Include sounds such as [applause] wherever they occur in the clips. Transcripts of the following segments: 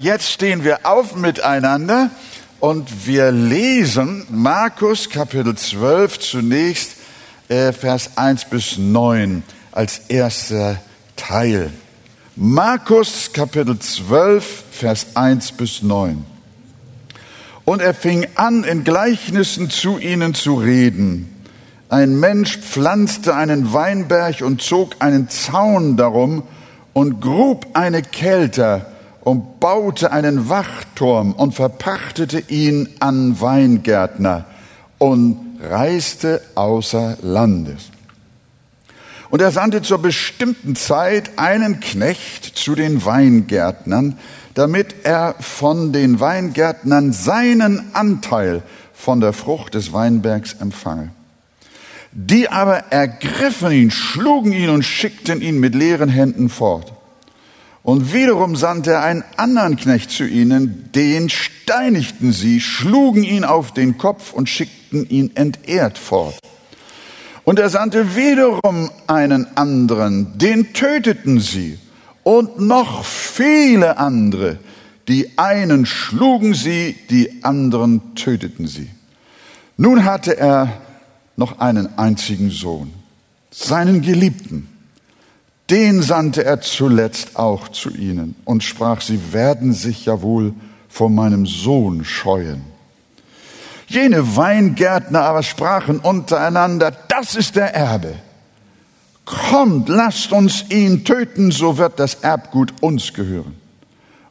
Jetzt stehen wir auf miteinander und wir lesen Markus Kapitel 12 zunächst äh, Vers 1 bis 9 als erster Teil. Markus Kapitel 12 Vers 1 bis 9. Und er fing an, in Gleichnissen zu ihnen zu reden. Ein Mensch pflanzte einen Weinberg und zog einen Zaun darum und grub eine Kelter und baute einen Wachturm und verpachtete ihn an Weingärtner und reiste außer Landes. Und er sandte zur bestimmten Zeit einen Knecht zu den Weingärtnern, damit er von den Weingärtnern seinen Anteil von der Frucht des Weinbergs empfange. Die aber ergriffen ihn, schlugen ihn und schickten ihn mit leeren Händen fort. Und wiederum sandte er einen anderen Knecht zu ihnen, den steinigten sie, schlugen ihn auf den Kopf und schickten ihn entehrt fort. Und er sandte wiederum einen anderen, den töteten sie. Und noch viele andere. Die einen schlugen sie, die anderen töteten sie. Nun hatte er noch einen einzigen Sohn, seinen Geliebten. Den sandte er zuletzt auch zu ihnen und sprach, sie werden sich ja wohl vor meinem Sohn scheuen. Jene Weingärtner aber sprachen untereinander, das ist der Erbe. Kommt, lasst uns ihn töten, so wird das Erbgut uns gehören.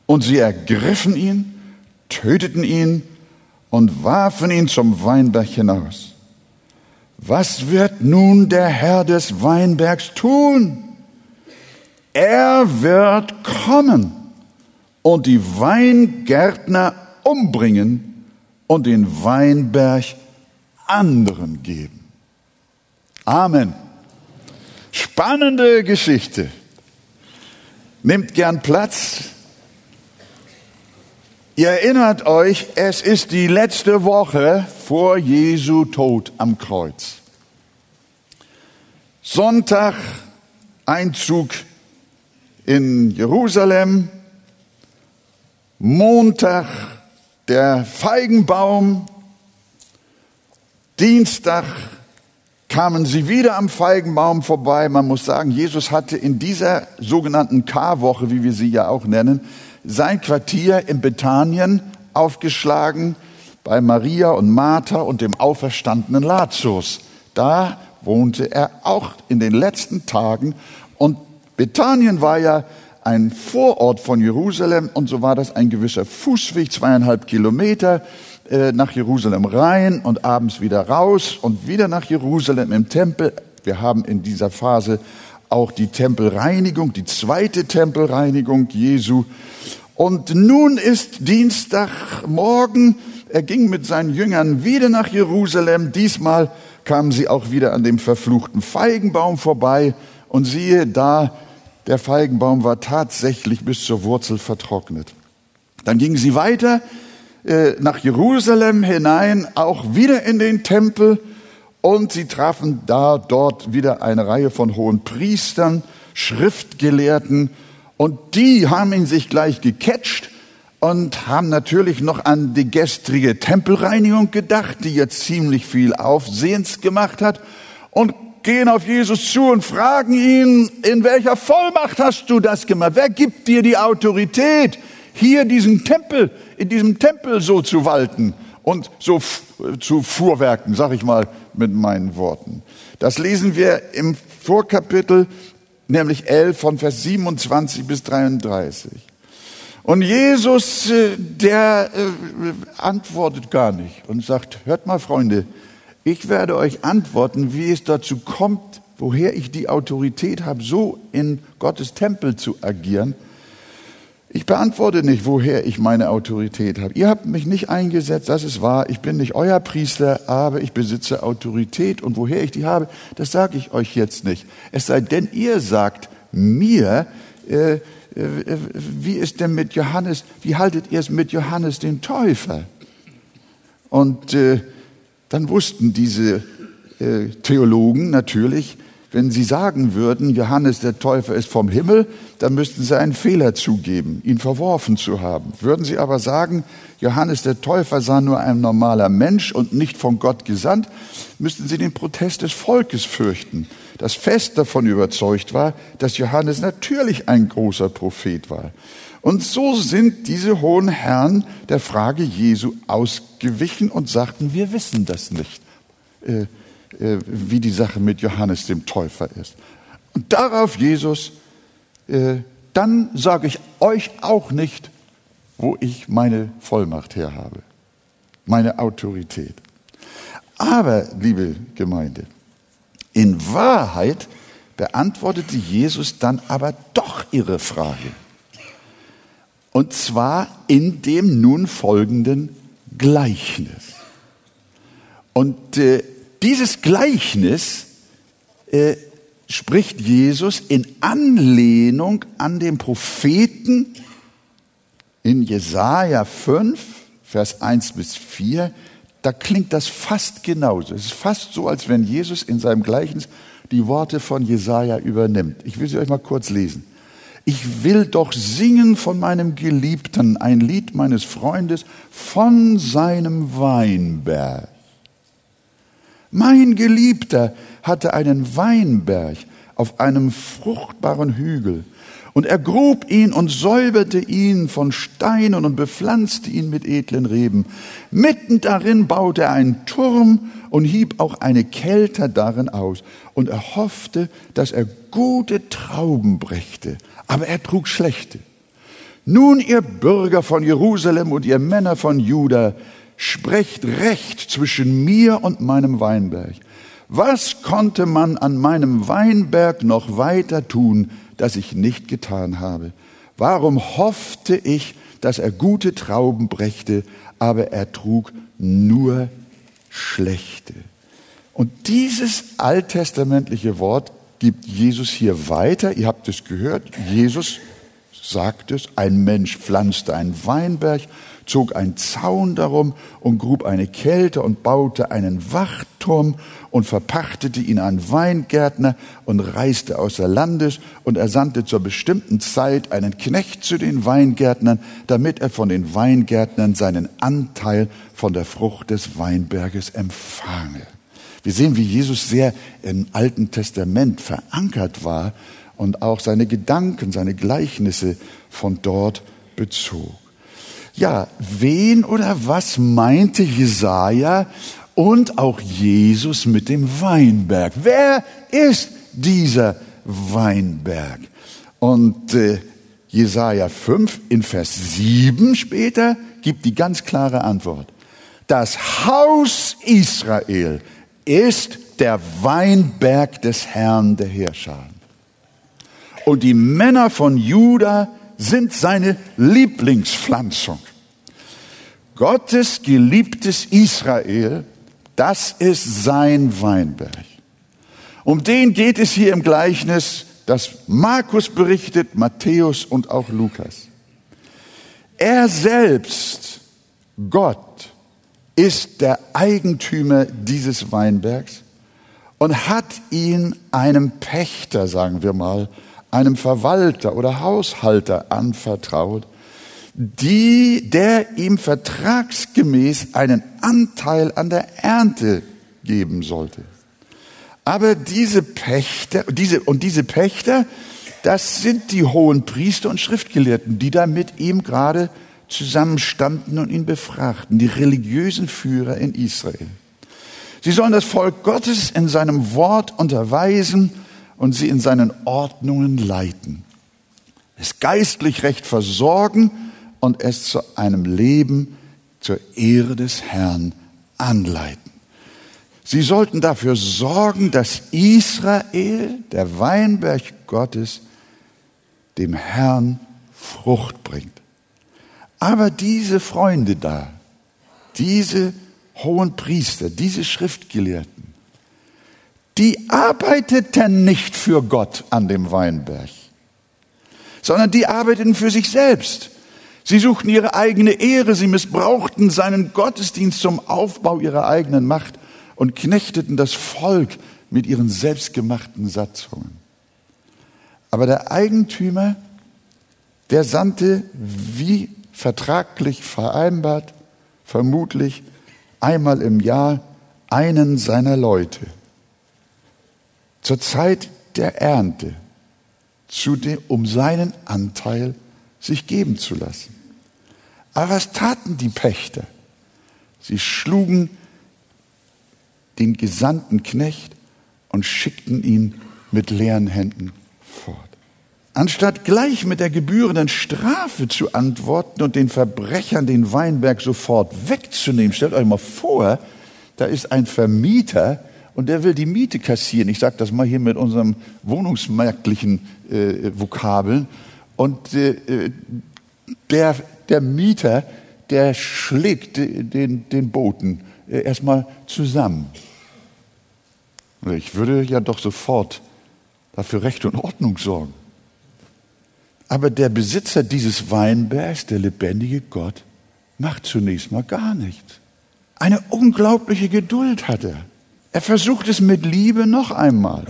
Und sie ergriffen ihn, töteten ihn und warfen ihn zum Weinberg hinaus. Was wird nun der Herr des Weinbergs tun? Er wird kommen und die Weingärtner umbringen und den Weinberg anderen geben. Amen. Spannende Geschichte. Nehmt gern Platz. Ihr erinnert euch, es ist die letzte Woche vor Jesu Tod am Kreuz. Sonntag, Einzug in Jerusalem, Montag der Feigenbaum, Dienstag kamen sie wieder am Feigenbaum vorbei. Man muss sagen, Jesus hatte in dieser sogenannten Karwoche, wie wir sie ja auch nennen, sein Quartier in Bethanien aufgeschlagen bei Maria und Martha und dem auferstandenen Lazarus. Da wohnte er auch in den letzten Tagen Bethanien war ja ein Vorort von Jerusalem und so war das ein gewisser Fußweg, zweieinhalb Kilometer äh, nach Jerusalem rein und abends wieder raus und wieder nach Jerusalem im Tempel. Wir haben in dieser Phase auch die Tempelreinigung, die zweite Tempelreinigung Jesu. Und nun ist Dienstagmorgen. Er ging mit seinen Jüngern wieder nach Jerusalem. Diesmal kamen sie auch wieder an dem verfluchten Feigenbaum vorbei. Und siehe, da der Feigenbaum war tatsächlich bis zur Wurzel vertrocknet. Dann gingen sie weiter äh, nach Jerusalem hinein, auch wieder in den Tempel. Und sie trafen da dort wieder eine Reihe von hohen Priestern, Schriftgelehrten. Und die haben ihn sich gleich gecatcht und haben natürlich noch an die gestrige Tempelreinigung gedacht, die jetzt ziemlich viel Aufsehens gemacht hat. Und gehen auf Jesus zu und fragen ihn, in welcher Vollmacht hast du das gemacht? Wer gibt dir die Autorität, hier diesen Tempel, in diesem Tempel so zu walten und so zu fuhrwerken, sag ich mal mit meinen Worten. Das lesen wir im Vorkapitel, nämlich 11 von Vers 27 bis 33. Und Jesus, äh, der äh, antwortet gar nicht und sagt, hört mal Freunde, ich werde euch antworten, wie es dazu kommt, woher ich die Autorität habe, so in Gottes Tempel zu agieren. Ich beantworte nicht, woher ich meine Autorität habe. Ihr habt mich nicht eingesetzt, das ist wahr. Ich bin nicht euer Priester, aber ich besitze Autorität. Und woher ich die habe, das sage ich euch jetzt nicht. Es sei denn, ihr sagt mir, äh, äh, wie ist denn mit Johannes, wie haltet ihr es mit Johannes dem Täufer? Und äh, dann wussten diese äh, Theologen natürlich, wenn Sie sagen würden, Johannes der Täufer ist vom Himmel, dann müssten Sie einen Fehler zugeben, ihn verworfen zu haben. Würden Sie aber sagen, Johannes der Täufer sei nur ein normaler Mensch und nicht von Gott gesandt, müssten Sie den Protest des Volkes fürchten, das fest davon überzeugt war, dass Johannes natürlich ein großer Prophet war. Und so sind diese hohen Herren der Frage Jesu ausgewichen und sagten, wir wissen das nicht. Äh, äh, wie die Sache mit Johannes dem Täufer ist. Und darauf Jesus, äh, dann sage ich euch auch nicht, wo ich meine Vollmacht her habe, meine Autorität. Aber, liebe Gemeinde, in Wahrheit beantwortete Jesus dann aber doch ihre Frage. Und zwar in dem nun folgenden Gleichnis. Und äh, dieses Gleichnis äh, spricht Jesus in Anlehnung an den Propheten in Jesaja 5, Vers 1 bis 4. Da klingt das fast genauso. Es ist fast so, als wenn Jesus in seinem Gleichnis die Worte von Jesaja übernimmt. Ich will sie euch mal kurz lesen. Ich will doch singen von meinem Geliebten, ein Lied meines Freundes von seinem Weinberg. Mein Geliebter hatte einen Weinberg auf einem fruchtbaren Hügel. Und er grub ihn und säuberte ihn von Steinen und bepflanzte ihn mit edlen Reben. Mitten darin baute er einen Turm und hieb auch eine Kelter darin aus. Und er hoffte, dass er gute Trauben brächte. Aber er trug schlechte. Nun, ihr Bürger von Jerusalem und ihr Männer von Juda, sprecht Recht zwischen mir und meinem Weinberg. Was konnte man an meinem Weinberg noch weiter tun, das ich nicht getan habe? Warum hoffte ich, dass er gute Trauben brächte, aber er trug nur schlechte? Und dieses alttestamentliche Wort gibt Jesus hier weiter. Ihr habt es gehört. Jesus sagt es. Ein Mensch pflanzte einen Weinberg zog einen Zaun darum und grub eine Kälte und baute einen Wachturm und verpachtete ihn an Weingärtner und reiste außer Landes und er sandte zur bestimmten Zeit einen Knecht zu den Weingärtnern, damit er von den Weingärtnern seinen Anteil von der Frucht des Weinberges empfange. Wir sehen, wie Jesus sehr im Alten Testament verankert war und auch seine Gedanken, seine Gleichnisse von dort bezog. Ja, wen oder was meinte Jesaja und auch Jesus mit dem Weinberg? Wer ist dieser Weinberg? Und äh, Jesaja 5 in Vers 7 später gibt die ganz klare Antwort. Das Haus Israel ist der Weinberg des Herrn der Herrscher. Und die Männer von Juda sind seine Lieblingspflanzung. Gottes geliebtes Israel, das ist sein Weinberg. Um den geht es hier im Gleichnis, das Markus berichtet, Matthäus und auch Lukas. Er selbst, Gott, ist der Eigentümer dieses Weinbergs und hat ihn einem Pächter, sagen wir mal, einem Verwalter oder Haushalter anvertraut, die, der ihm vertragsgemäß einen Anteil an der Ernte geben sollte. Aber diese Pächter, diese, und diese Pächter, das sind die hohen Priester und Schriftgelehrten, die da mit ihm gerade zusammenstanden und ihn befragten, die religiösen Führer in Israel. Sie sollen das Volk Gottes in seinem Wort unterweisen und sie in seinen Ordnungen leiten. Es geistlich recht versorgen und es zu einem Leben zur Ehre des Herrn anleiten. Sie sollten dafür sorgen, dass Israel, der Weinberg Gottes, dem Herrn Frucht bringt. Aber diese Freunde da, diese hohen Priester, diese Schriftgelehrten, die arbeiteten nicht für Gott an dem Weinberg, sondern die arbeiteten für sich selbst. Sie suchten ihre eigene Ehre, sie missbrauchten seinen Gottesdienst zum Aufbau ihrer eigenen Macht und knechteten das Volk mit ihren selbstgemachten Satzungen. Aber der Eigentümer, der sandte wie vertraglich vereinbart, vermutlich einmal im Jahr einen seiner Leute zur Zeit der Ernte, dem, um seinen Anteil sich geben zu lassen. Aber was taten die Pächter? Sie schlugen den gesandten Knecht und schickten ihn mit leeren Händen. Anstatt gleich mit der gebührenden Strafe zu antworten und den Verbrechern den Weinberg sofort wegzunehmen, stellt euch mal vor, da ist ein Vermieter und der will die Miete kassieren. Ich sage das mal hier mit unserem wohnungsmarktlichen äh, Vokabeln. Und äh, der, der Mieter, der schlägt den, den Boten äh, erstmal zusammen. Ich würde ja doch sofort dafür Recht und Ordnung sorgen. Aber der Besitzer dieses Weinbergs, der lebendige Gott, macht zunächst mal gar nichts. Eine unglaubliche Geduld hat er. Er versucht es mit Liebe noch einmal.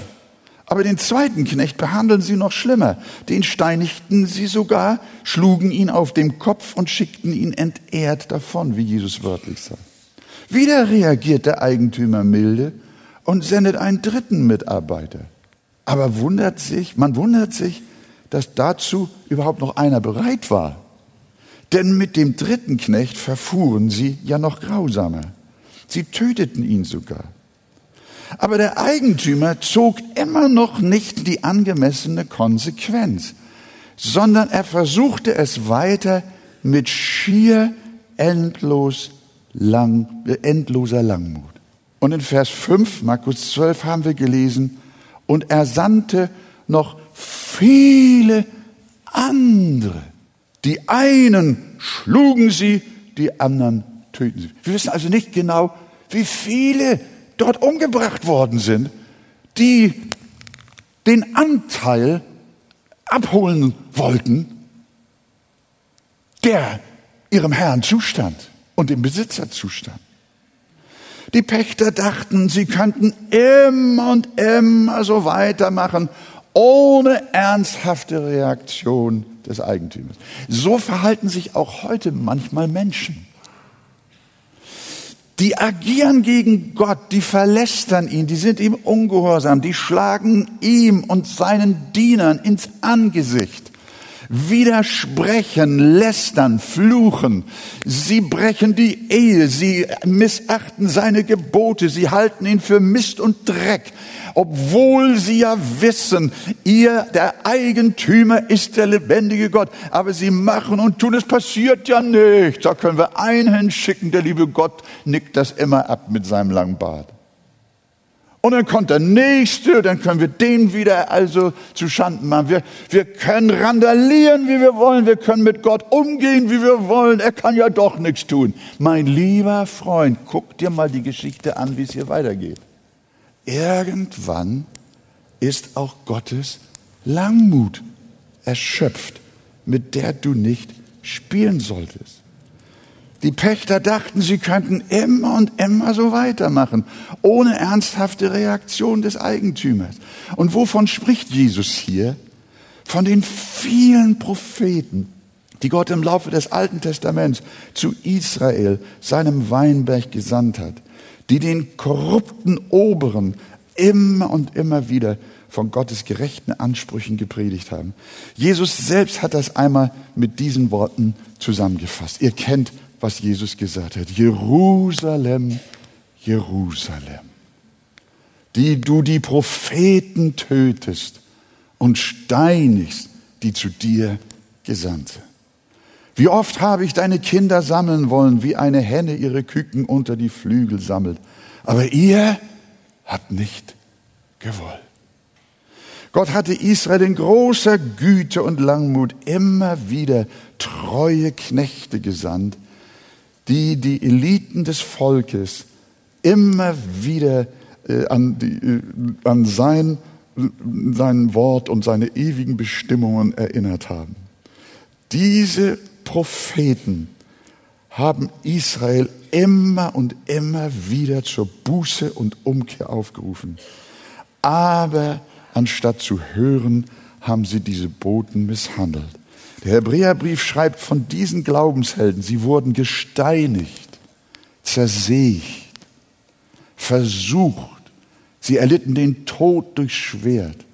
Aber den zweiten Knecht behandeln sie noch schlimmer. Den steinigten sie sogar, schlugen ihn auf dem Kopf und schickten ihn entehrt davon, wie Jesus wörtlich sagt. Wieder reagiert der Eigentümer milde und sendet einen dritten Mitarbeiter. Aber wundert sich, man wundert sich, dass dazu überhaupt noch einer bereit war. Denn mit dem dritten Knecht verfuhren sie ja noch grausamer. Sie töteten ihn sogar. Aber der Eigentümer zog immer noch nicht die angemessene Konsequenz, sondern er versuchte es weiter mit schier endlos lang, endloser Langmut. Und in Vers 5, Markus 12 haben wir gelesen, und er sandte noch viele andere. Die einen schlugen sie, die anderen töten sie. Wir wissen also nicht genau, wie viele dort umgebracht worden sind, die den Anteil abholen wollten, der ihrem Herrn zustand und dem Besitzer zustand. Die Pächter dachten, sie könnten immer und immer so weitermachen, ohne ernsthafte Reaktion des Eigentümers. So verhalten sich auch heute manchmal Menschen. Die agieren gegen Gott, die verlästern ihn, die sind ihm ungehorsam, die schlagen ihm und seinen Dienern ins Angesicht, widersprechen, lästern, fluchen. Sie brechen die Ehe, sie missachten seine Gebote, sie halten ihn für Mist und Dreck obwohl sie ja wissen, ihr, der Eigentümer ist der lebendige Gott. Aber sie machen und tun, es passiert ja nichts. Da können wir einen hinschicken, der liebe Gott nickt das immer ab mit seinem langen Bart. Und dann kommt der Nächste, dann können wir den wieder also zu Schanden machen. Wir, wir können randalieren, wie wir wollen. Wir können mit Gott umgehen, wie wir wollen. Er kann ja doch nichts tun. Mein lieber Freund, guck dir mal die Geschichte an, wie es hier weitergeht. Irgendwann ist auch Gottes Langmut erschöpft, mit der du nicht spielen solltest. Die Pächter dachten, sie könnten immer und immer so weitermachen, ohne ernsthafte Reaktion des Eigentümers. Und wovon spricht Jesus hier? Von den vielen Propheten, die Gott im Laufe des Alten Testaments zu Israel, seinem Weinberg, gesandt hat die den korrupten Oberen immer und immer wieder von Gottes gerechten Ansprüchen gepredigt haben. Jesus selbst hat das einmal mit diesen Worten zusammengefasst. Ihr kennt, was Jesus gesagt hat. Jerusalem, Jerusalem, die du die Propheten tötest und steinigst, die zu dir gesandt sind. Wie oft habe ich deine Kinder sammeln wollen, wie eine Henne ihre Küken unter die Flügel sammelt. Aber ihr habt nicht gewollt. Gott hatte Israel in großer Güte und Langmut immer wieder treue Knechte gesandt, die die Eliten des Volkes immer wieder äh, an, die, äh, an sein, sein Wort und seine ewigen Bestimmungen erinnert haben. Diese Propheten haben Israel immer und immer wieder zur Buße und Umkehr aufgerufen. Aber anstatt zu hören, haben sie diese Boten misshandelt. Der Hebräerbrief schreibt von diesen Glaubenshelden, sie wurden gesteinigt, zersägt, versucht, sie erlitten den Tod durch Schwert,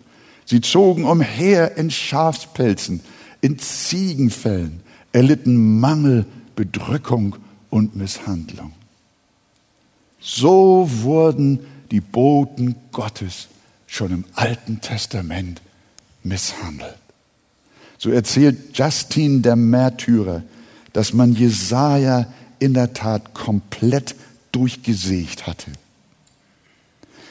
sie zogen umher in Schafspelzen, in Ziegenfällen, erlitten Mangel, Bedrückung und Misshandlung. So wurden die Boten Gottes schon im Alten Testament misshandelt. So erzählt Justin der Märtyrer, dass man Jesaja in der Tat komplett durchgesägt hatte.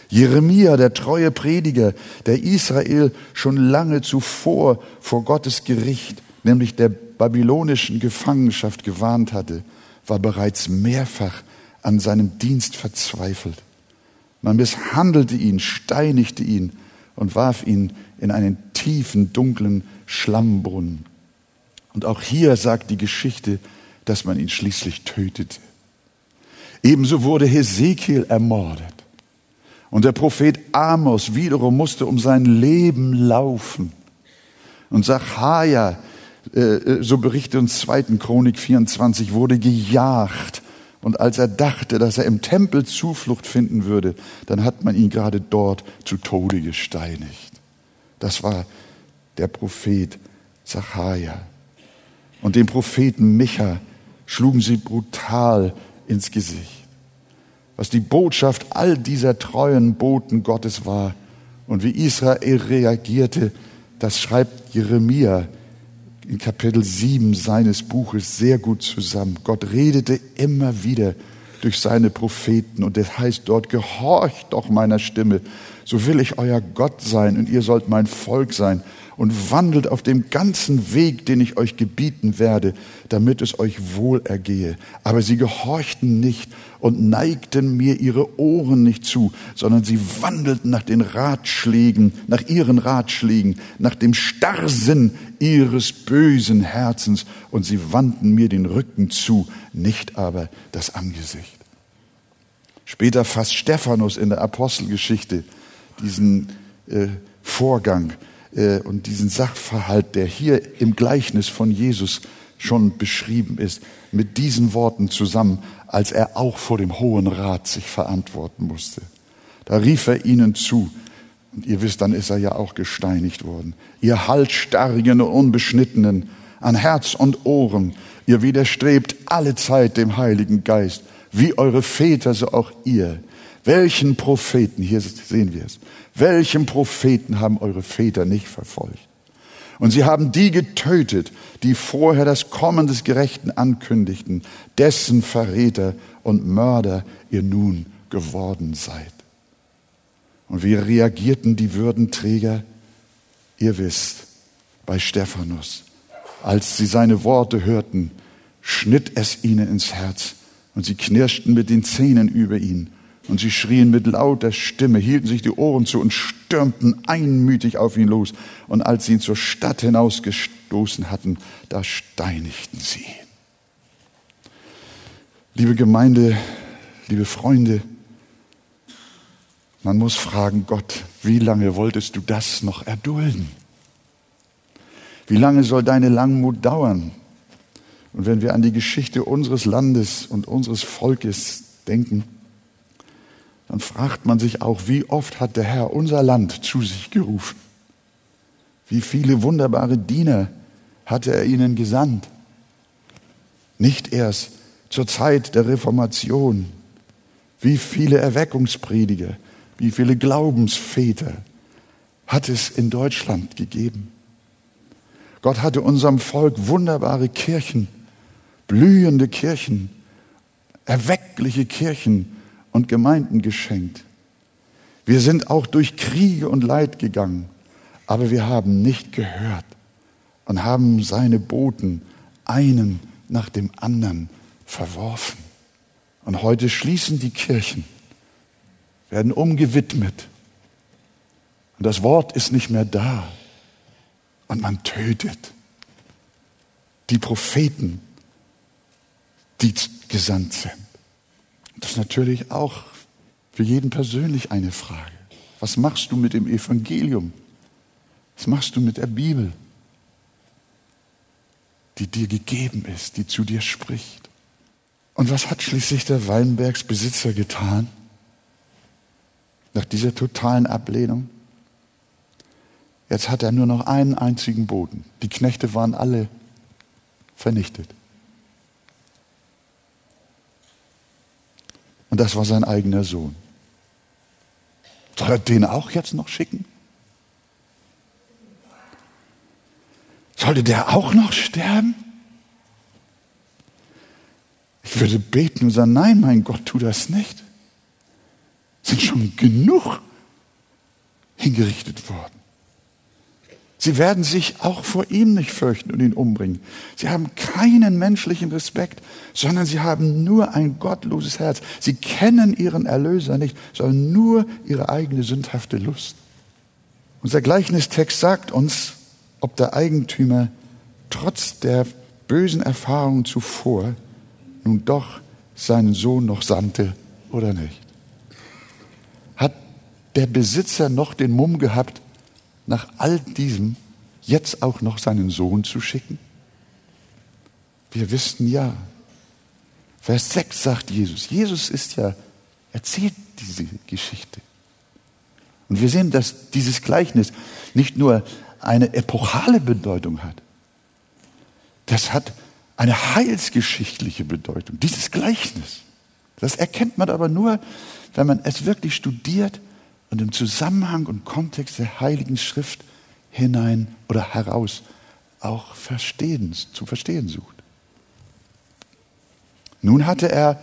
Jeremia, der treue Prediger, der Israel schon lange zuvor vor Gottes Gericht, nämlich der babylonischen Gefangenschaft gewarnt hatte, war bereits mehrfach an seinem Dienst verzweifelt. Man misshandelte ihn, steinigte ihn und warf ihn in einen tiefen, dunklen Schlammbrunnen. Und auch hier sagt die Geschichte, dass man ihn schließlich tötete. Ebenso wurde Hesekiel ermordet. Und der Prophet Amos wiederum musste um sein Leben laufen. Und Zachariah, äh, äh, so berichtet uns 2. Chronik 24, wurde gejagt. Und als er dachte, dass er im Tempel Zuflucht finden würde, dann hat man ihn gerade dort zu Tode gesteinigt. Das war der Prophet Zachariah. Und den Propheten Micha schlugen sie brutal ins Gesicht. Was die Botschaft all dieser treuen Boten Gottes war und wie Israel reagierte, das schreibt Jeremia in Kapitel 7 seines Buches sehr gut zusammen. Gott redete immer wieder durch seine Propheten und es heißt dort, gehorcht doch meiner Stimme, so will ich euer Gott sein und ihr sollt mein Volk sein und wandelt auf dem ganzen Weg, den ich euch gebieten werde, damit es euch wohl ergehe. Aber sie gehorchten nicht und neigten mir ihre Ohren nicht zu, sondern sie wandelten nach den Ratschlägen, nach ihren Ratschlägen, nach dem Starrsinn ihres bösen Herzens und sie wandten mir den Rücken zu, nicht aber das Angesicht. Später fasst Stephanus in der Apostelgeschichte diesen äh, Vorgang äh, und diesen Sachverhalt, der hier im Gleichnis von Jesus schon beschrieben ist, mit diesen Worten zusammen, als er auch vor dem Hohen Rat sich verantworten musste. Da rief er ihnen zu, und ihr wisst, dann ist er ja auch gesteinigt worden. Ihr halsstarrigen und unbeschnittenen, an Herz und Ohren, ihr widerstrebt alle Zeit dem Heiligen Geist, wie eure Väter, so auch ihr. Welchen Propheten, hier sehen wir es, welchen Propheten haben eure Väter nicht verfolgt? Und sie haben die getötet, die vorher das Kommen des Gerechten ankündigten, dessen Verräter und Mörder ihr nun geworden seid. Und wie reagierten die Würdenträger? Ihr wisst, bei Stephanus. Als sie seine Worte hörten, schnitt es ihnen ins Herz und sie knirschten mit den Zähnen über ihn und sie schrien mit lauter Stimme, hielten sich die Ohren zu und stürmten einmütig auf ihn los. Und als sie ihn zur Stadt hinausgestoßen hatten, da steinigten sie. Liebe Gemeinde, liebe Freunde, man muss fragen, Gott, wie lange wolltest du das noch erdulden? Wie lange soll deine Langmut dauern? Und wenn wir an die Geschichte unseres Landes und unseres Volkes denken, dann fragt man sich auch, wie oft hat der Herr unser Land zu sich gerufen? Wie viele wunderbare Diener hatte er ihnen gesandt? Nicht erst zur Zeit der Reformation. Wie viele Erweckungsprediger, wie viele Glaubensväter hat es in Deutschland gegeben? Gott hatte unserem Volk wunderbare Kirchen, blühende Kirchen, erweckliche Kirchen und Gemeinden geschenkt. Wir sind auch durch Kriege und Leid gegangen, aber wir haben nicht gehört und haben seine Boten einen nach dem anderen verworfen. Und heute schließen die Kirchen, werden umgewidmet. Und das Wort ist nicht mehr da. Und man tötet die Propheten, die gesandt sind. Das ist natürlich auch für jeden persönlich eine Frage. Was machst du mit dem Evangelium? Was machst du mit der Bibel, die dir gegeben ist, die zu dir spricht? Und was hat schließlich der Weinbergsbesitzer getan? Nach dieser totalen Ablehnung? Jetzt hat er nur noch einen einzigen Boden. Die Knechte waren alle vernichtet. Und das war sein eigener Sohn. Soll er den auch jetzt noch schicken? Sollte der auch noch sterben? Ich würde beten und sagen, nein, mein Gott, tu das nicht. Sind schon genug hingerichtet worden. Sie werden sich auch vor ihm nicht fürchten und ihn umbringen. Sie haben keinen menschlichen Respekt, sondern sie haben nur ein gottloses Herz. Sie kennen ihren Erlöser nicht, sondern nur ihre eigene sündhafte Lust. Unser Gleichnistext sagt uns, ob der Eigentümer trotz der bösen Erfahrungen zuvor nun doch seinen Sohn noch sandte oder nicht. Hat der Besitzer noch den Mumm gehabt, nach all diesem jetzt auch noch seinen Sohn zu schicken? Wir wissen ja. Vers 6 sagt Jesus. Jesus ist ja, erzählt diese Geschichte. Und wir sehen, dass dieses Gleichnis nicht nur eine epochale Bedeutung hat. Das hat eine heilsgeschichtliche Bedeutung, dieses Gleichnis. Das erkennt man aber nur, wenn man es wirklich studiert und im Zusammenhang und Kontext der Heiligen Schrift hinein oder heraus auch verstehen, zu verstehen sucht. Nun hatte er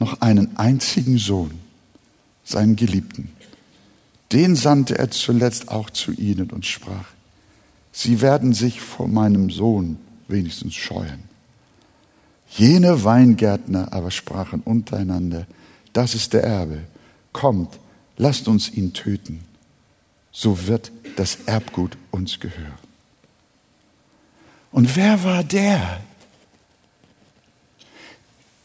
noch einen einzigen Sohn, seinen Geliebten. Den sandte er zuletzt auch zu ihnen und sprach, Sie werden sich vor meinem Sohn wenigstens scheuen. Jene Weingärtner aber sprachen untereinander, das ist der Erbe, kommt, lasst uns ihn töten, so wird das Erbgut uns gehören. Und wer war der,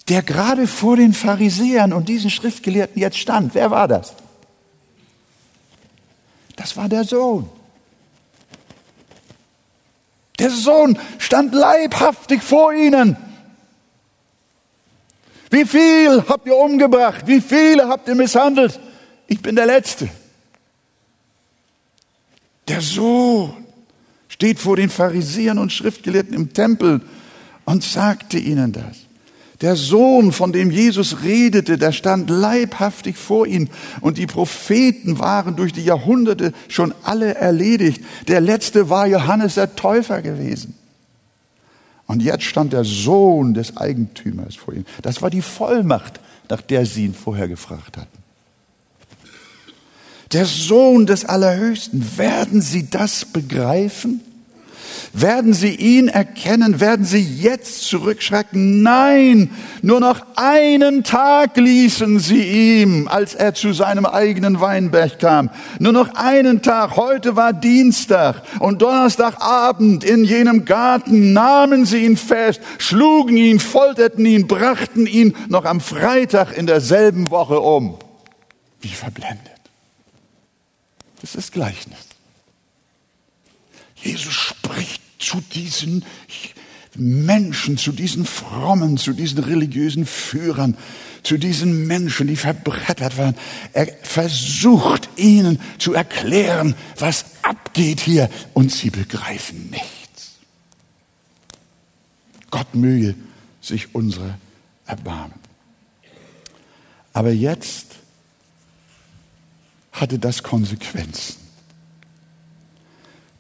der gerade vor den Pharisäern und diesen Schriftgelehrten jetzt stand? Wer war das? Das war der Sohn. Der Sohn stand leibhaftig vor ihnen. Wie viel habt ihr umgebracht? Wie viele habt ihr misshandelt? Ich bin der Letzte. Der Sohn steht vor den Pharisäern und Schriftgelehrten im Tempel und sagte ihnen das. Der Sohn, von dem Jesus redete, der stand leibhaftig vor ihnen und die Propheten waren durch die Jahrhunderte schon alle erledigt. Der letzte war Johannes der Täufer gewesen. Und jetzt stand der Sohn des Eigentümers vor ihnen. Das war die Vollmacht, nach der sie ihn vorher gefragt hatten der Sohn des Allerhöchsten. Werden Sie das begreifen? Werden Sie ihn erkennen? Werden Sie jetzt zurückschrecken? Nein, nur noch einen Tag ließen Sie ihm, als er zu seinem eigenen Weinberg kam. Nur noch einen Tag. Heute war Dienstag und Donnerstagabend in jenem Garten nahmen sie ihn fest, schlugen ihn, folterten ihn, brachten ihn noch am Freitag in derselben Woche um. Wie verblendet. Das ist Gleichnis. Jesus spricht zu diesen Menschen, zu diesen Frommen, zu diesen religiösen Führern, zu diesen Menschen, die verbrettert waren. Er versucht ihnen zu erklären, was abgeht hier und sie begreifen nichts. Gott möge sich unsere erbarmen. Aber jetzt hatte das Konsequenzen.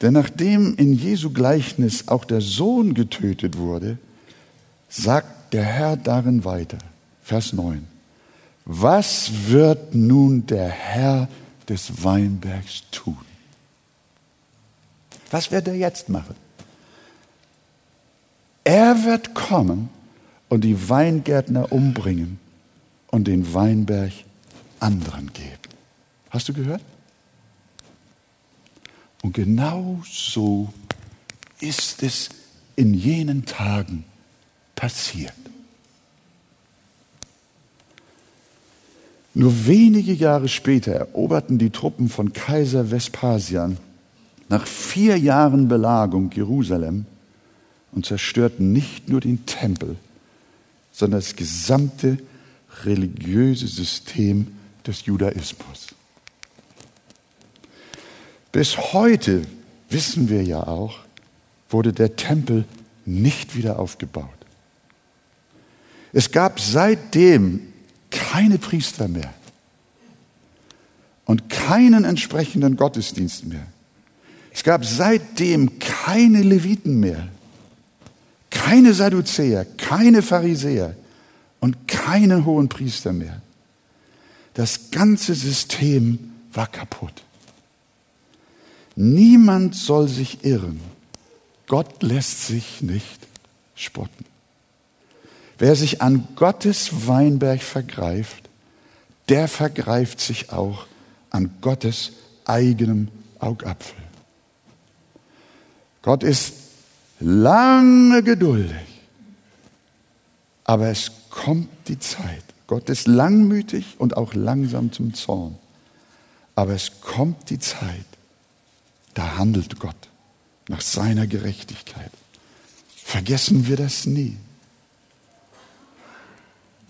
Denn nachdem in Jesu Gleichnis auch der Sohn getötet wurde, sagt der Herr darin weiter, Vers 9, was wird nun der Herr des Weinbergs tun? Was wird er jetzt machen? Er wird kommen und die Weingärtner umbringen und den Weinberg anderen geben. Hast du gehört? Und genau so ist es in jenen Tagen passiert. Nur wenige Jahre später eroberten die Truppen von Kaiser Vespasian nach vier Jahren Belagung Jerusalem und zerstörten nicht nur den Tempel, sondern das gesamte religiöse System des Judaismus. Bis heute wissen wir ja auch, wurde der Tempel nicht wieder aufgebaut. Es gab seitdem keine Priester mehr und keinen entsprechenden Gottesdienst mehr. Es gab seitdem keine Leviten mehr, keine Sadduzäer, keine Pharisäer und keine hohen Priester mehr. Das ganze System war kaputt. Niemand soll sich irren. Gott lässt sich nicht spotten. Wer sich an Gottes Weinberg vergreift, der vergreift sich auch an Gottes eigenem Augapfel. Gott ist lange geduldig, aber es kommt die Zeit. Gott ist langmütig und auch langsam zum Zorn. Aber es kommt die Zeit, da handelt Gott nach seiner Gerechtigkeit. Vergessen wir das nie.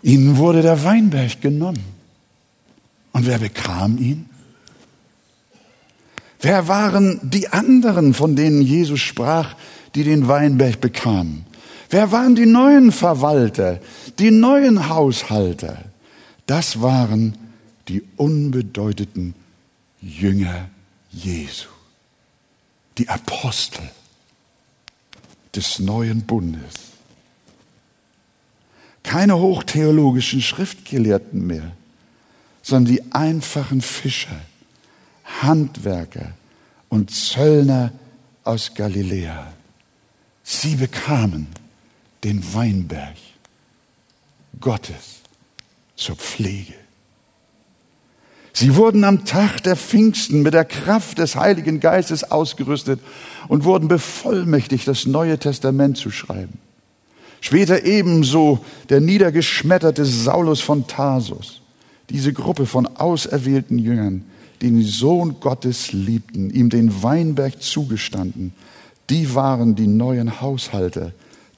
Ihnen wurde der Weinberg genommen. Und wer bekam ihn? Wer waren die anderen, von denen Jesus sprach, die den Weinberg bekamen? Wer waren die neuen Verwalter, die neuen Haushalter? Das waren die unbedeuteten Jünger Jesu die Apostel des neuen Bundes. Keine hochtheologischen Schriftgelehrten mehr, sondern die einfachen Fischer, Handwerker und Zöllner aus Galiläa. Sie bekamen den Weinberg Gottes zur Pflege. Sie wurden am Tag der Pfingsten mit der Kraft des Heiligen Geistes ausgerüstet und wurden bevollmächtigt, das Neue Testament zu schreiben. Später ebenso der niedergeschmetterte Saulus von Tarsus. Diese Gruppe von auserwählten Jüngern, die den Sohn Gottes liebten, ihm den Weinberg zugestanden, die waren die neuen Haushalter,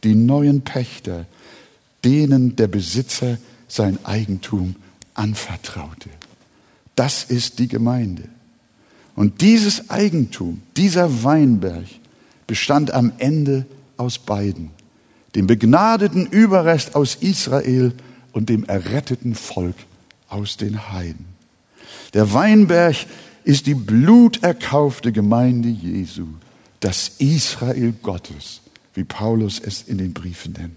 die neuen Pächter, denen der Besitzer sein Eigentum anvertraute. Das ist die Gemeinde. Und dieses Eigentum, dieser Weinberg bestand am Ende aus beiden. Dem begnadeten Überrest aus Israel und dem erretteten Volk aus den Heiden. Der Weinberg ist die bluterkaufte Gemeinde Jesu, das Israel Gottes, wie Paulus es in den Briefen nennt.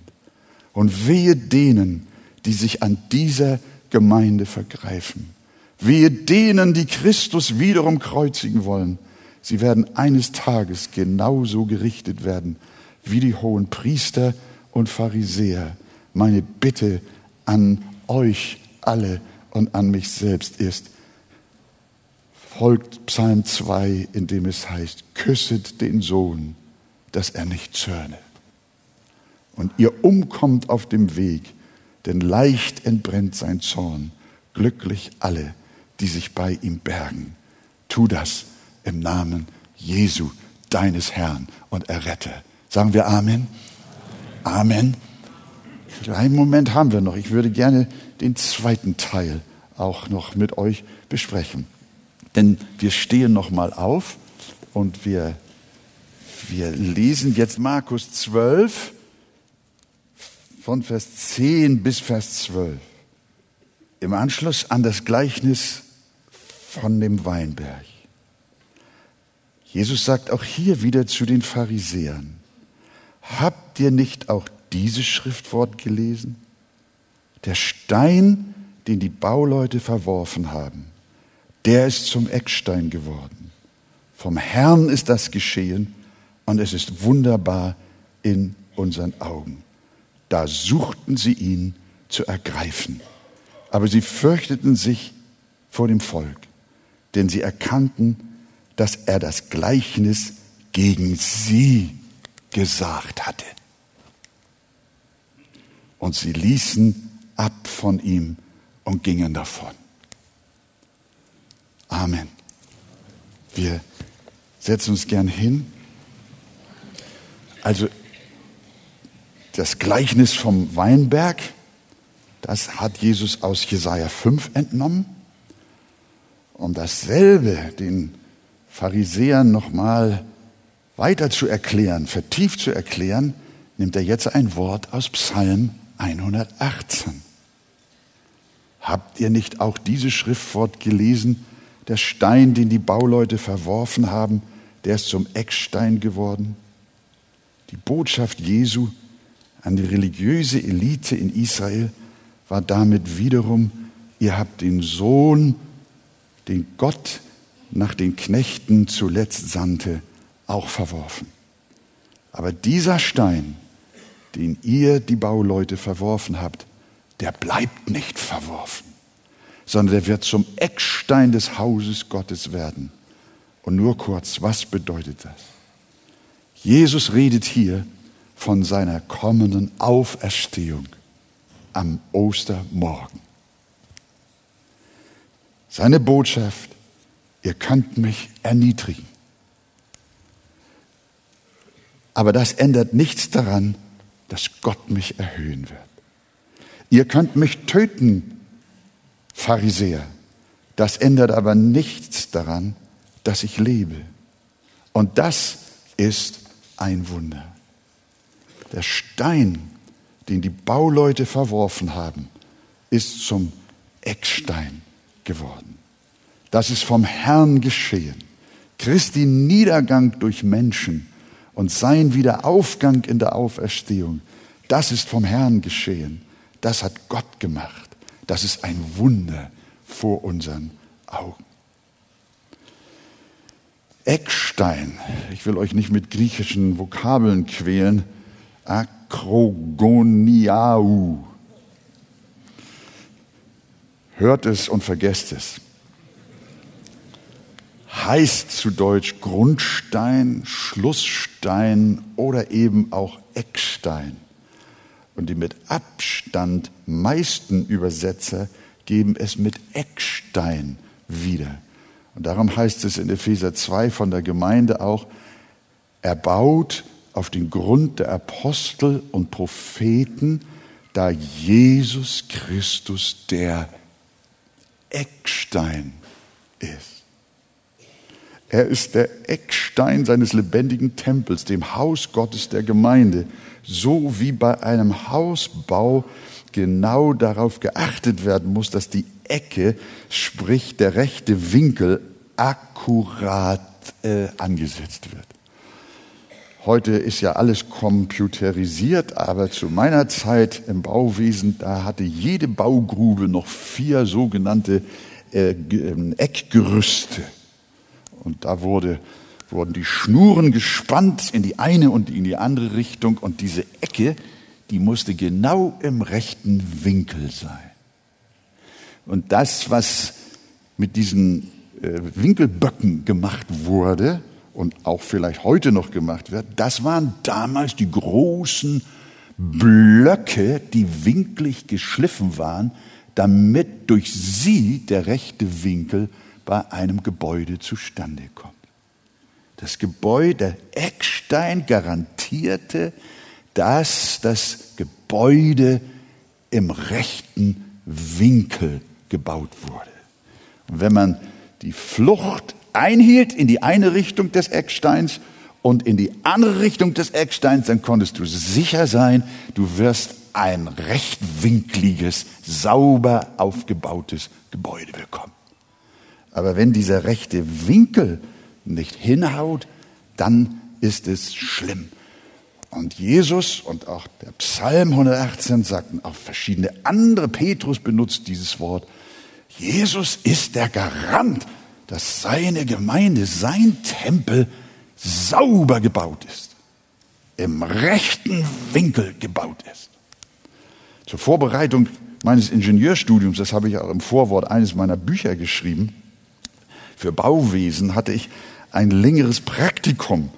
Und wehe denen, die sich an dieser Gemeinde vergreifen. Wehe denen, die Christus wiederum kreuzigen wollen. Sie werden eines Tages genauso gerichtet werden wie die hohen Priester und Pharisäer. Meine Bitte an euch alle und an mich selbst ist, folgt Psalm 2, in dem es heißt, küsset den Sohn, dass er nicht zürne. Und ihr umkommt auf dem Weg, denn leicht entbrennt sein Zorn, glücklich alle, die sich bei ihm bergen. Tu das im Namen Jesu, deines Herrn und Erretter. Sagen wir Amen. Amen. Einen Moment haben wir noch. Ich würde gerne den zweiten Teil auch noch mit euch besprechen. Denn wir stehen noch mal auf und wir, wir lesen jetzt Markus 12 von Vers 10 bis Vers 12. Im Anschluss an das Gleichnis von dem Weinberg. Jesus sagt auch hier wieder zu den Pharisäern, habt ihr nicht auch dieses Schriftwort gelesen? Der Stein, den die Bauleute verworfen haben, der ist zum Eckstein geworden. Vom Herrn ist das geschehen und es ist wunderbar in unseren Augen. Da suchten sie ihn zu ergreifen, aber sie fürchteten sich vor dem Volk denn sie erkannten, dass er das Gleichnis gegen sie gesagt hatte. Und sie ließen ab von ihm und gingen davon. Amen. Wir setzen uns gern hin. Also das Gleichnis vom Weinberg, das hat Jesus aus Jesaja 5 entnommen. Um dasselbe den Pharisäern nochmal weiter zu erklären, vertieft zu erklären, nimmt er jetzt ein Wort aus Psalm 118. Habt ihr nicht auch dieses Schriftwort gelesen? Der Stein, den die Bauleute verworfen haben, der ist zum Eckstein geworden. Die Botschaft Jesu an die religiöse Elite in Israel war damit wiederum, ihr habt den Sohn, den Gott nach den Knechten zuletzt sandte, auch verworfen. Aber dieser Stein, den ihr, die Bauleute, verworfen habt, der bleibt nicht verworfen, sondern der wird zum Eckstein des Hauses Gottes werden. Und nur kurz, was bedeutet das? Jesus redet hier von seiner kommenden Auferstehung am Ostermorgen. Seine Botschaft, ihr könnt mich erniedrigen. Aber das ändert nichts daran, dass Gott mich erhöhen wird. Ihr könnt mich töten, Pharisäer. Das ändert aber nichts daran, dass ich lebe. Und das ist ein Wunder. Der Stein, den die Bauleute verworfen haben, ist zum Eckstein geworden. Das ist vom Herrn geschehen. Christi Niedergang durch Menschen und sein Wiederaufgang in der Auferstehung, das ist vom Herrn geschehen das hat Gott gemacht. Das ist ein Wunder vor unseren Augen. Eckstein, ich will euch nicht mit griechischen Vokabeln quälen, Akrogoniau. Hört es und vergesst es. Heißt zu Deutsch Grundstein, Schlussstein oder eben auch Eckstein. Und die mit Abstand meisten Übersetzer geben es mit Eckstein wieder. Und darum heißt es in Epheser 2 von der Gemeinde auch, erbaut auf den Grund der Apostel und Propheten, da Jesus Christus der Eckstein ist. Er ist der Eckstein seines lebendigen Tempels, dem Haus Gottes der Gemeinde so wie bei einem Hausbau genau darauf geachtet werden muss, dass die Ecke, sprich der rechte Winkel, akkurat äh, angesetzt wird. Heute ist ja alles computerisiert, aber zu meiner Zeit im Bauwesen, da hatte jede Baugrube noch vier sogenannte äh, ähm, Eckgerüste. Und da wurde wurden die Schnuren gespannt in die eine und in die andere Richtung und diese Ecke, die musste genau im rechten Winkel sein. Und das, was mit diesen äh, Winkelböcken gemacht wurde und auch vielleicht heute noch gemacht wird, das waren damals die großen Blöcke, die winklig geschliffen waren, damit durch sie der rechte Winkel bei einem Gebäude zustande kommt. Das Gebäude, der Eckstein garantierte, dass das Gebäude im rechten Winkel gebaut wurde. Und wenn man die Flucht einhielt in die eine Richtung des Ecksteins und in die andere Richtung des Ecksteins, dann konntest du sicher sein, du wirst ein rechtwinkliges, sauber aufgebautes Gebäude bekommen. Aber wenn dieser rechte Winkel nicht hinhaut, dann ist es schlimm. Und Jesus und auch der Psalm 118 sagten auch verschiedene andere, Petrus benutzt dieses Wort, Jesus ist der Garant, dass seine Gemeinde, sein Tempel sauber gebaut ist, im rechten Winkel gebaut ist. Zur Vorbereitung meines Ingenieurstudiums, das habe ich auch im Vorwort eines meiner Bücher geschrieben, für Bauwesen hatte ich ein längeres Praktikum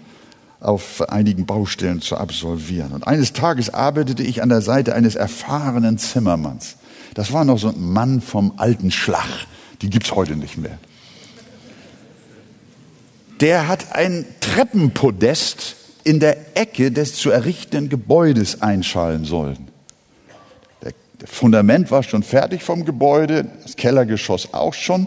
auf einigen Baustellen zu absolvieren. Und eines Tages arbeitete ich an der Seite eines erfahrenen Zimmermanns. Das war noch so ein Mann vom alten Schlag. Die gibt's heute nicht mehr. Der hat ein Treppenpodest in der Ecke des zu errichtenden Gebäudes einschallen sollen. Das Fundament war schon fertig vom Gebäude, das Kellergeschoss auch schon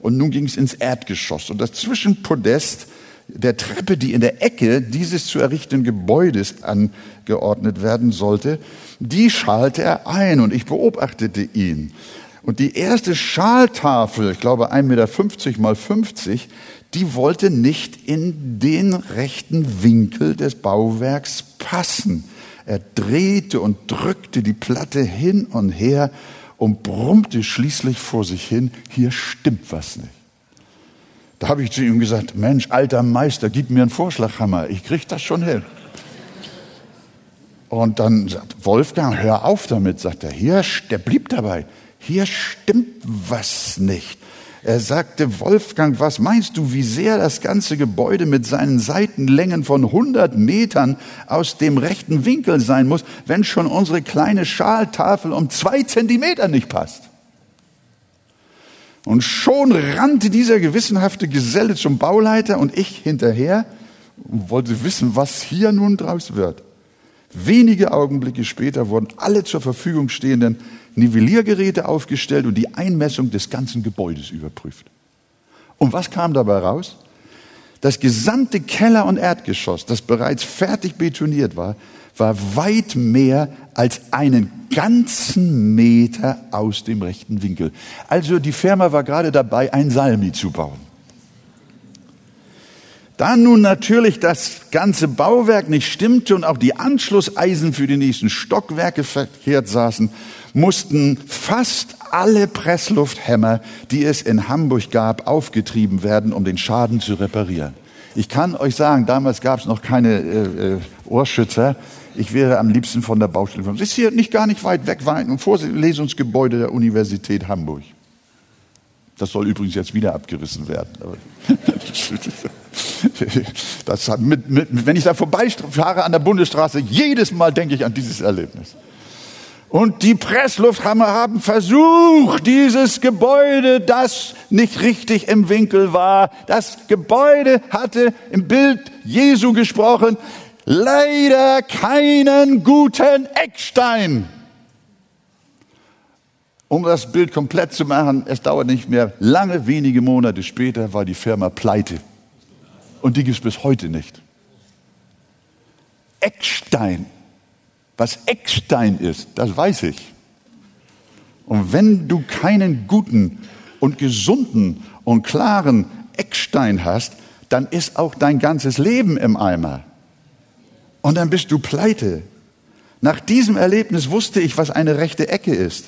und nun ging es ins Erdgeschoss. Und das Zwischenpodest der Treppe, die in der Ecke dieses zu errichtenden Gebäudes angeordnet werden sollte, die schalte er ein und ich beobachtete ihn. Und die erste Schaltafel, ich glaube 1,50 Meter mal 50, die wollte nicht in den rechten Winkel des Bauwerks passen. Er drehte und drückte die Platte hin und her und brummte schließlich vor sich hin, hier stimmt was nicht. Da habe ich zu ihm gesagt, Mensch, alter Meister, gib mir einen Vorschlaghammer, ich krieg das schon hin. Und dann sagt Wolfgang, hör auf damit, sagt er, hier, der blieb dabei, hier stimmt was nicht. Er sagte, Wolfgang, was meinst du, wie sehr das ganze Gebäude mit seinen Seitenlängen von 100 Metern aus dem rechten Winkel sein muss, wenn schon unsere kleine Schaltafel um zwei Zentimeter nicht passt? Und schon rannte dieser gewissenhafte Geselle zum Bauleiter und ich hinterher und wollte wissen, was hier nun draus wird. Wenige Augenblicke später wurden alle zur Verfügung stehenden Nivelliergeräte aufgestellt und die Einmessung des ganzen Gebäudes überprüft. Und was kam dabei raus? Das gesamte Keller- und Erdgeschoss, das bereits fertig betoniert war, war weit mehr als einen ganzen Meter aus dem rechten Winkel. Also die Firma war gerade dabei, ein Salmi zu bauen. Da nun natürlich das ganze Bauwerk nicht stimmte und auch die Anschlusseisen für die nächsten Stockwerke verkehrt saßen, mussten fast alle Presslufthämmer, die es in Hamburg gab, aufgetrieben werden, um den Schaden zu reparieren. Ich kann euch sagen, damals gab es noch keine äh, äh, Ohrschützer. Ich wäre am liebsten von der Baustelle. Es ist hier nicht gar nicht weit weg, war ein Vorlesungsgebäude der Universität Hamburg. Das soll übrigens jetzt wieder abgerissen werden. [laughs] Das hat mit, mit, wenn ich da vorbeifahre an der Bundesstraße, jedes Mal denke ich an dieses Erlebnis. Und die Presslufthammer haben versucht, dieses Gebäude, das nicht richtig im Winkel war, das Gebäude hatte im Bild Jesu gesprochen, leider keinen guten Eckstein. Um das Bild komplett zu machen, es dauert nicht mehr lange, wenige Monate später war die Firma pleite. Und die gibt es bis heute nicht. Eckstein was Eckstein ist, das weiß ich. Und wenn du keinen guten und gesunden und klaren Eckstein hast, dann ist auch dein ganzes Leben im Eimer. Und dann bist du pleite. Nach diesem Erlebnis wusste ich, was eine rechte Ecke ist.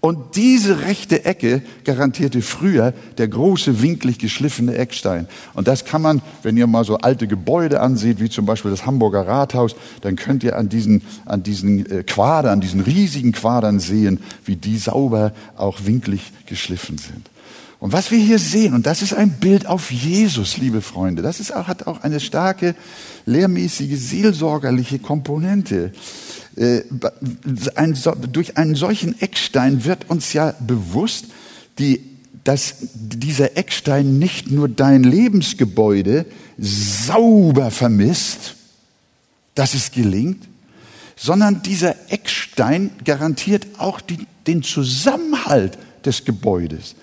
Und diese rechte Ecke garantierte früher der große, winklig geschliffene Eckstein. Und das kann man, wenn ihr mal so alte Gebäude ansieht, wie zum Beispiel das Hamburger Rathaus, dann könnt ihr an diesen, an diesen äh, Quadern, diesen riesigen Quadern sehen, wie die sauber auch winklig geschliffen sind. Und was wir hier sehen, und das ist ein Bild auf Jesus, liebe Freunde, das ist auch, hat auch eine starke lehrmäßige, seelsorgerliche Komponente. Äh, ein, durch einen solchen Eckstein wird uns ja bewusst, die, dass dieser Eckstein nicht nur dein Lebensgebäude sauber vermisst, dass es gelingt, sondern dieser Eckstein garantiert auch die, den Zusammenhalt des Gebäudes.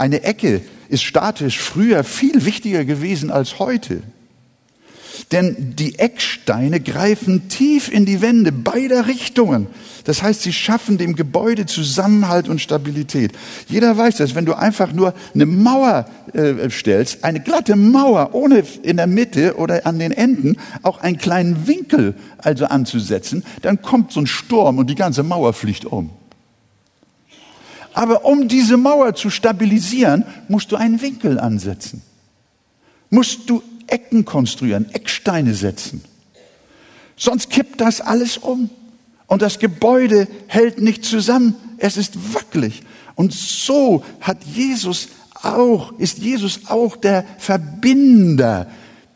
Eine Ecke ist statisch früher viel wichtiger gewesen als heute. Denn die Ecksteine greifen tief in die Wände beider Richtungen. Das heißt, sie schaffen dem Gebäude Zusammenhalt und Stabilität. Jeder weiß das, wenn du einfach nur eine Mauer äh, stellst, eine glatte Mauer, ohne in der Mitte oder an den Enden auch einen kleinen Winkel also anzusetzen, dann kommt so ein Sturm und die ganze Mauer fliegt um. Aber um diese Mauer zu stabilisieren, musst du einen Winkel ansetzen. Musst du Ecken konstruieren, Ecksteine setzen. Sonst kippt das alles um. Und das Gebäude hält nicht zusammen. Es ist wackelig. Und so hat Jesus auch, ist Jesus auch der Verbinder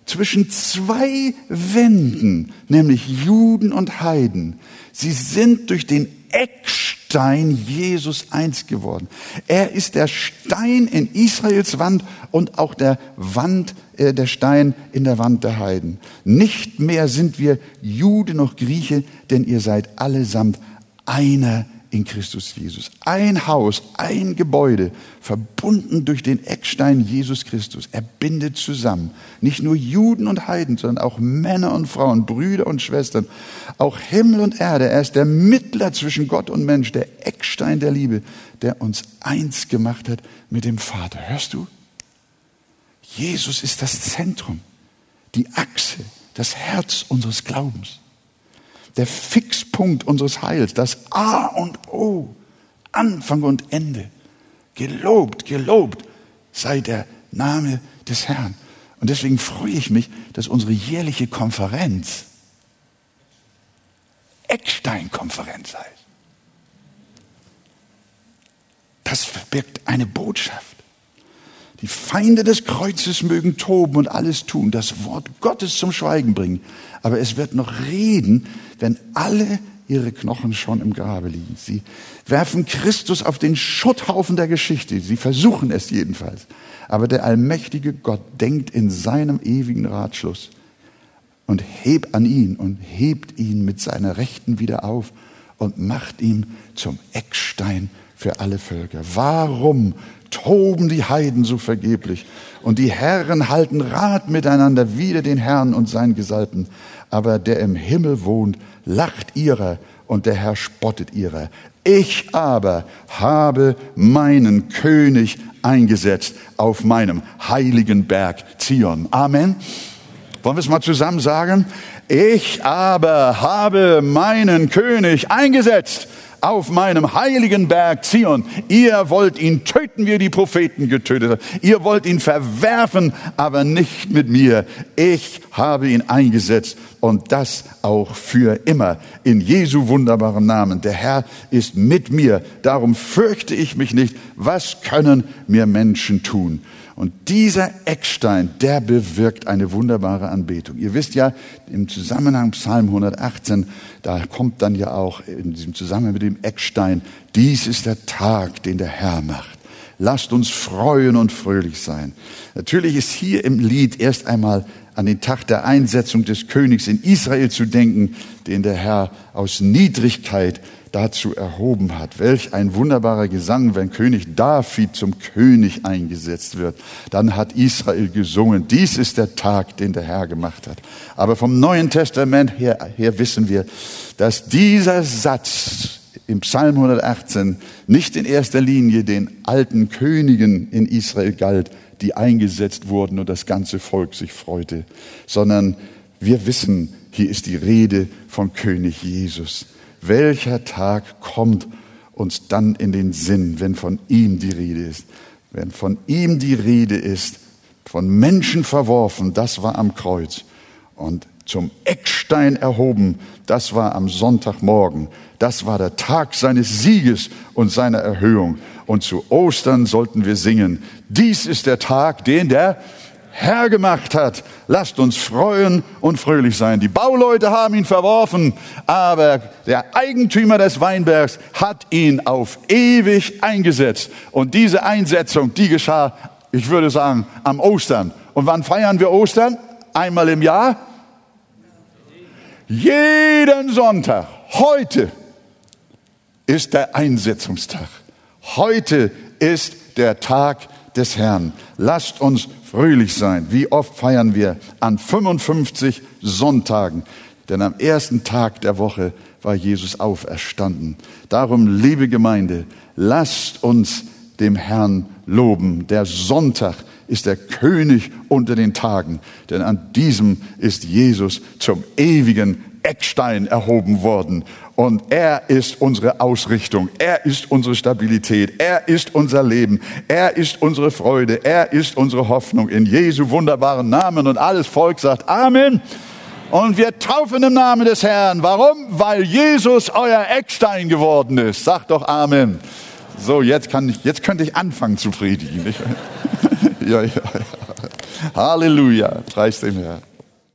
zwischen zwei Wänden, nämlich Juden und Heiden. Sie sind durch den Eckstein Eckstein Jesus eins geworden. Er ist der Stein in Israels Wand und auch der Wand, äh, der Stein in der Wand der Heiden. Nicht mehr sind wir Jude noch Grieche, denn ihr seid allesamt einer in Christus Jesus. Ein Haus, ein Gebäude, verbunden durch den Eckstein Jesus Christus. Er bindet zusammen nicht nur Juden und Heiden, sondern auch Männer und Frauen, Brüder und Schwestern, auch Himmel und Erde. Er ist der Mittler zwischen Gott und Mensch, der Eckstein der Liebe, der uns eins gemacht hat mit dem Vater. Hörst du? Jesus ist das Zentrum, die Achse, das Herz unseres Glaubens der Fixpunkt unseres Heils, das A und O, Anfang und Ende. Gelobt, gelobt sei der Name des Herrn. Und deswegen freue ich mich, dass unsere jährliche Konferenz Eckstein-Konferenz heißt. Das verbirgt eine Botschaft. Die Feinde des Kreuzes mögen toben und alles tun, das Wort Gottes zum Schweigen bringen. Aber es wird noch reden, wenn alle ihre Knochen schon im Grabe liegen. Sie werfen Christus auf den Schutthaufen der Geschichte. Sie versuchen es jedenfalls. Aber der allmächtige Gott denkt in seinem ewigen Ratschluss und hebt an ihn und hebt ihn mit seiner Rechten wieder auf und macht ihn zum Eckstein für alle Völker. Warum toben die Heiden so vergeblich und die Herren halten Rat miteinander wider den Herrn und seinen Gesalbten. Aber der im Himmel wohnt, lacht ihrer und der Herr spottet ihrer. Ich aber habe meinen König eingesetzt auf meinem heiligen Berg Zion. Amen. Wollen wir es mal zusammen sagen? Ich aber habe meinen König eingesetzt auf meinem heiligen Berg Zion. Ihr wollt ihn töten, wie ihr die Propheten getötet habt. Ihr wollt ihn verwerfen, aber nicht mit mir. Ich habe ihn eingesetzt und das auch für immer. In Jesu wunderbarem Namen. Der Herr ist mit mir. Darum fürchte ich mich nicht. Was können mir Menschen tun? Und dieser Eckstein, der bewirkt eine wunderbare Anbetung. Ihr wisst ja, im Zusammenhang Psalm 118, da kommt dann ja auch in diesem Zusammenhang mit dem Eckstein, dies ist der Tag, den der Herr macht. Lasst uns freuen und fröhlich sein. Natürlich ist hier im Lied erst einmal an den Tag der Einsetzung des Königs in Israel zu denken, den der Herr aus Niedrigkeit dazu erhoben hat. Welch ein wunderbarer Gesang, wenn König David zum König eingesetzt wird. Dann hat Israel gesungen, dies ist der Tag, den der Herr gemacht hat. Aber vom Neuen Testament her, her wissen wir, dass dieser Satz im Psalm 118 nicht in erster Linie den alten Königen in Israel galt, die eingesetzt wurden und das ganze Volk sich freute, sondern wir wissen, hier ist die Rede von König Jesus. Welcher Tag kommt uns dann in den Sinn, wenn von ihm die Rede ist? Wenn von ihm die Rede ist, von Menschen verworfen, das war am Kreuz. Und zum Eckstein erhoben, das war am Sonntagmorgen. Das war der Tag seines Sieges und seiner Erhöhung. Und zu Ostern sollten wir singen, dies ist der Tag, den der Herr gemacht hat. Lasst uns freuen und fröhlich sein. Die Bauleute haben ihn verworfen, aber der Eigentümer des Weinbergs hat ihn auf ewig eingesetzt. Und diese Einsetzung, die geschah, ich würde sagen, am Ostern. Und wann feiern wir Ostern? Einmal im Jahr? Jeden Sonntag. Heute ist der Einsetzungstag. Heute ist der Tag des Herrn. Lasst uns fröhlich sein. Wie oft feiern wir an 55 Sonntagen? Denn am ersten Tag der Woche war Jesus auferstanden. Darum, liebe Gemeinde, lasst uns dem Herrn loben. Der Sonntag ist der König unter den Tagen, denn an diesem ist Jesus zum ewigen Eckstein erhoben worden. Und er ist unsere Ausrichtung. Er ist unsere Stabilität. Er ist unser Leben. Er ist unsere Freude. Er ist unsere Hoffnung in Jesu wunderbaren Namen. Und alles Volk sagt Amen. Und wir taufen im Namen des Herrn. Warum? Weil Jesus euer Eckstein geworden ist. Sagt doch Amen. So, jetzt kann ich, jetzt könnte ich anfangen zu predigen. [laughs] ja, ja, ja. Halleluja. Preis dem Herrn.